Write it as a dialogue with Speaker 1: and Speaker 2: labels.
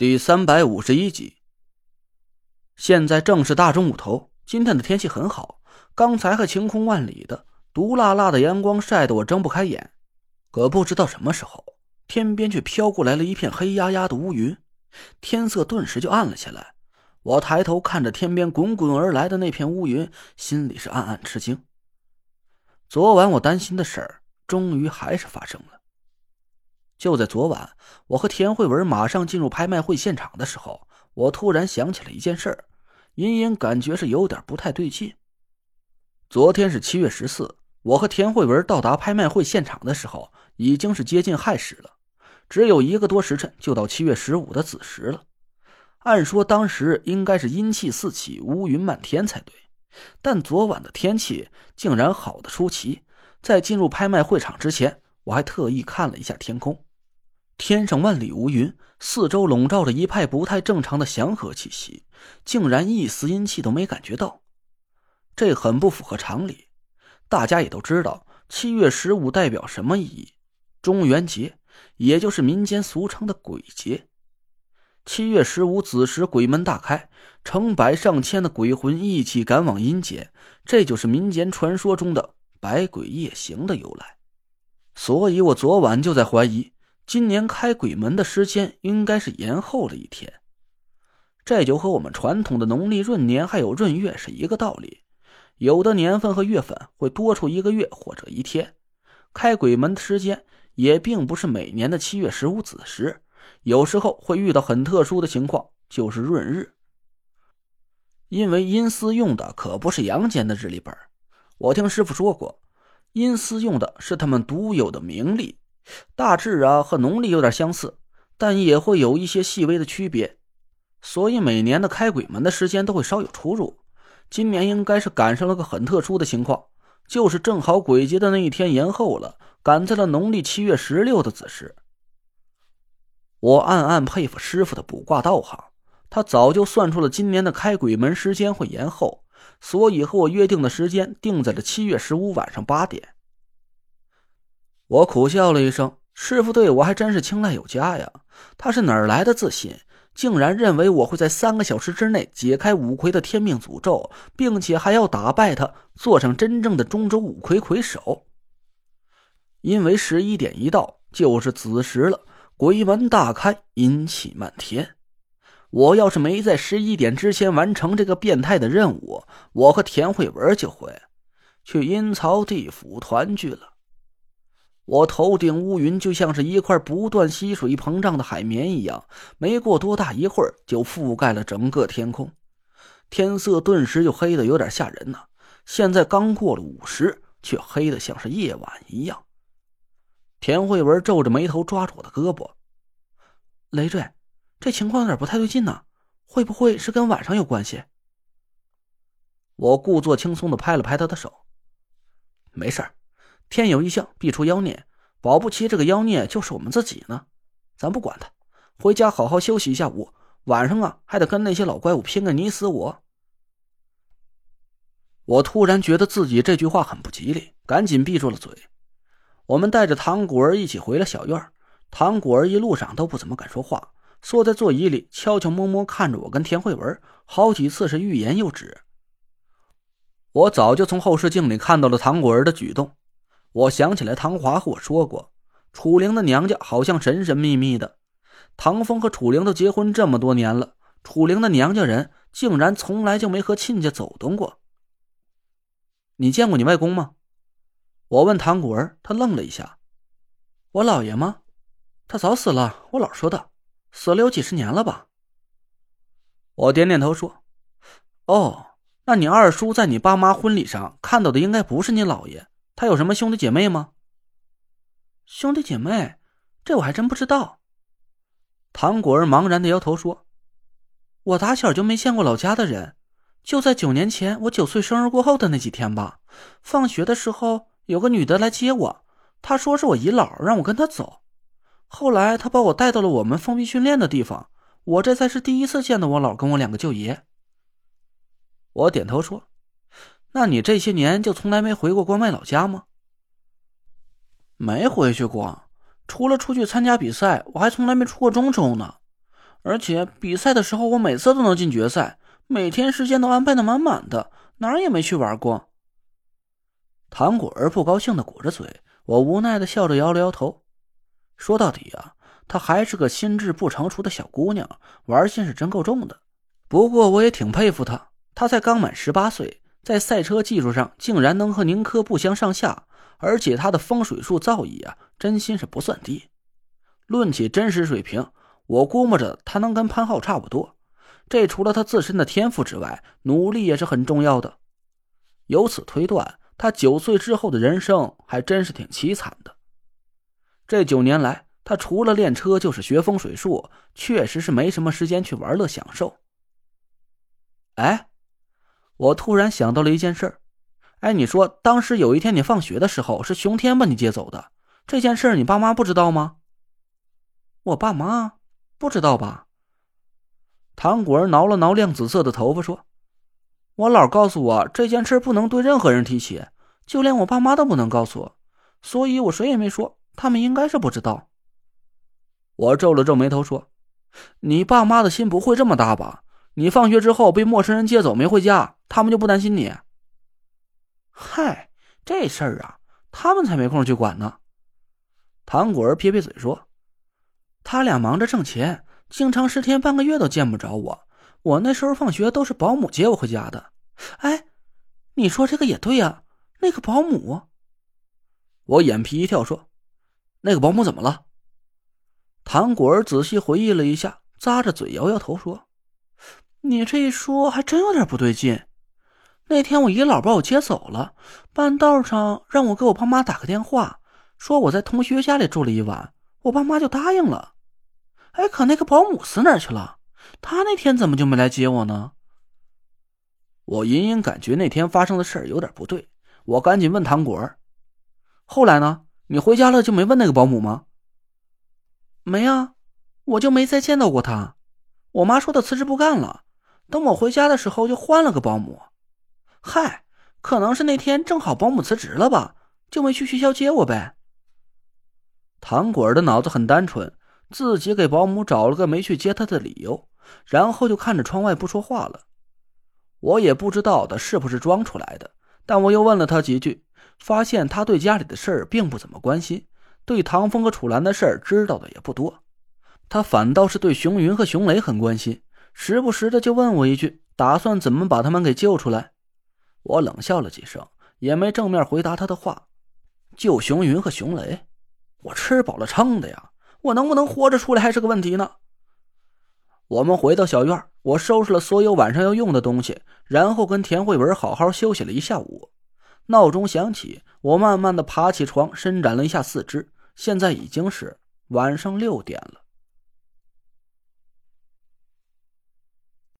Speaker 1: 第三百五十一集。现在正是大中午头，今天的天气很好。刚才还晴空万里的，毒辣辣的阳光晒得我睁不开眼。可不知道什么时候，天边却飘过来了一片黑压压的乌云，天色顿时就暗了下来。我抬头看着天边滚滚而来的那片乌云，心里是暗暗吃惊。昨晚我担心的事儿，终于还是发生了。就在昨晚，我和田慧文马上进入拍卖会现场的时候，我突然想起了一件事儿，隐隐感觉是有点不太对劲。昨天是七月十四，我和田慧文到达拍卖会现场的时候，已经是接近亥时了，只有一个多时辰就到七月十五的子时了。按说当时应该是阴气四起、乌云漫天才对，但昨晚的天气竟然好的出奇。在进入拍卖会场之前，我还特意看了一下天空。天上万里无云，四周笼罩着一派不太正常的祥和气息，竟然一丝阴气都没感觉到，这很不符合常理。大家也都知道，七月十五代表什么意义？中元节，也就是民间俗称的鬼节。七月十五子时，鬼门大开，成百上千的鬼魂一起赶往阴间，这就是民间传说中的百鬼夜行的由来。所以我昨晚就在怀疑。今年开鬼门的时间应该是延后了一天，这就和我们传统的农历闰年还有闰月是一个道理。有的年份和月份会多出一个月或者一天，开鬼门的时间也并不是每年的七月十五子时，有时候会遇到很特殊的情况，就是闰日。因为阴司用的可不是阳间的日历本，我听师傅说过，阴司用的是他们独有的名历。大致啊和农历有点相似，但也会有一些细微的区别，所以每年的开鬼门的时间都会稍有出入。今年应该是赶上了个很特殊的情况，就是正好鬼节的那一天延后了，赶在了农历七月十六的子时。我暗暗佩服师傅的卜卦道行，他早就算出了今年的开鬼门时间会延后，所以和我约定的时间定在了七月十五晚上八点。我苦笑了一声，师傅对我还真是青睐有加呀。他是哪儿来的自信，竟然认为我会在三个小时之内解开五魁的天命诅咒，并且还要打败他，做上真正的中州五魁魁首？因为十一点一到就是子时了，鬼门大开，阴气漫天。我要是没在十一点之前完成这个变态的任务，我和田慧文就会去阴曹地府团聚了。我头顶乌云就像是一块不断吸水膨胀的海绵一样，没过多大一会儿就覆盖了整个天空，天色顿时就黑的有点吓人呢。现在刚过了午时，却黑的像是夜晚一样。田慧文皱着眉头抓住我的胳膊：“累赘，这情况有点不太对劲呢，会不会是跟晚上有关系？”我故作轻松的拍了拍他的手：“没事儿。”天有异象，必出妖孽，保不齐这个妖孽就是我们自己呢。咱不管他，回家好好休息一下午，晚上啊还得跟那些老怪物拼个你死我。我突然觉得自己这句话很不吉利，赶紧闭住了嘴。我们带着唐果儿一起回了小院，唐果儿一路上都不怎么敢说话，缩在座椅里悄悄摸摸看着我跟田慧文，好几次是欲言又止。我早就从后视镜里看到了唐果儿的举动。我想起来，唐华和我说过，楚灵的娘家好像神神秘秘的。唐风和楚灵都结婚这么多年了，楚灵的娘家人竟然从来就没和亲家走动过。你见过你外公吗？我问唐果儿，他愣了一下。我姥爷吗？他早死了。我姥说的，死了有几十年了吧？我点点头说：“哦，那你二叔在你爸妈婚礼上看到的应该不是你姥爷。”他有什么兄弟姐妹吗？兄弟姐妹，这我还真不知道。唐果儿茫然的摇头说：“我打小就没见过老家的人，就在九年前我九岁生日过后的那几天吧。放学的时候，有个女的来接我，她说是我姨姥，让我跟她走。后来她把我带到了我们封闭训练的地方，我这才是第一次见到我姥跟我两个舅爷。”我点头说。那你这些年就从来没回过关外老家吗？没回去过，除了出去参加比赛，我还从来没出过中州呢。而且比赛的时候我每次都能进决赛，每天时间都安排的满满的，哪儿也没去玩过。唐果儿不高兴的鼓着嘴，我无奈的笑着摇了摇头。说到底啊，她还是个心智不成熟的小姑娘，玩心是真够重的。不过我也挺佩服她，她才刚满十八岁，在赛车技术上竟然能和宁珂不相上下，而且他的风水术造诣啊，真心是不算低。论起真实水平，我估摸着他能跟潘浩差不多。这除了他自身的天赋之外，努力也是很重要的。由此推断。他九岁之后的人生还真是挺凄惨的。这九年来，他除了练车就是学风水术，确实是没什么时间去玩乐享受。哎，我突然想到了一件事儿。哎，你说当时有一天你放学的时候，是熊天把你接走的，这件事你爸妈不知道吗？我爸妈不知道吧？唐果儿挠了挠亮紫色的头发，说。我姥告诉我这件事不能对任何人提起，就连我爸妈都不能告诉我，所以我谁也没说。他们应该是不知道。我皱了皱眉头说：“你爸妈的心不会这么大吧？你放学之后被陌生人接走没回家，他们就不担心你？”嗨，这事儿啊，他们才没空去管呢。唐果儿撇撇嘴说：“他俩忙着挣钱，经常十天半个月都见不着我。”我那时候放学都是保姆接我回家的，哎，你说这个也对呀。那个保姆，我眼皮一跳，说：“那个保姆怎么了？”唐果儿仔细回忆了一下，咂着嘴摇摇头说：“你这一说还真有点不对劲。那天我姨姥把我接走了，半道上让我给我爸妈打个电话，说我在同学家里住了一晚，我爸妈就答应了。哎，可那个保姆死哪去了？”他那天怎么就没来接我呢？我隐隐感觉那天发生的事有点不对，我赶紧问唐果儿：“后来呢？你回家了就没问那个保姆吗？”“没啊，我就没再见到过他。我妈说她辞职不干了，等我回家的时候就换了个保姆。嗨，可能是那天正好保姆辞职了吧，就没去学校接我呗。”唐果儿的脑子很单纯，自己给保姆找了个没去接他的理由。然后就看着窗外不说话了，我也不知道他是不是装出来的，但我又问了他几句，发现他对家里的事儿并不怎么关心，对唐风和楚岚的事儿知道的也不多，他反倒是对熊云和熊雷很关心，时不时的就问我一句，打算怎么把他们给救出来。我冷笑了几声，也没正面回答他的话。就熊云和熊雷，我吃饱了撑的呀，我能不能活着出来还是个问题呢。我们回到小院，我收拾了所有晚上要用的东西，然后跟田慧文好好休息了一下午。闹钟响起，我慢慢的爬起床，伸展了一下四肢。现在已经是晚上六点了。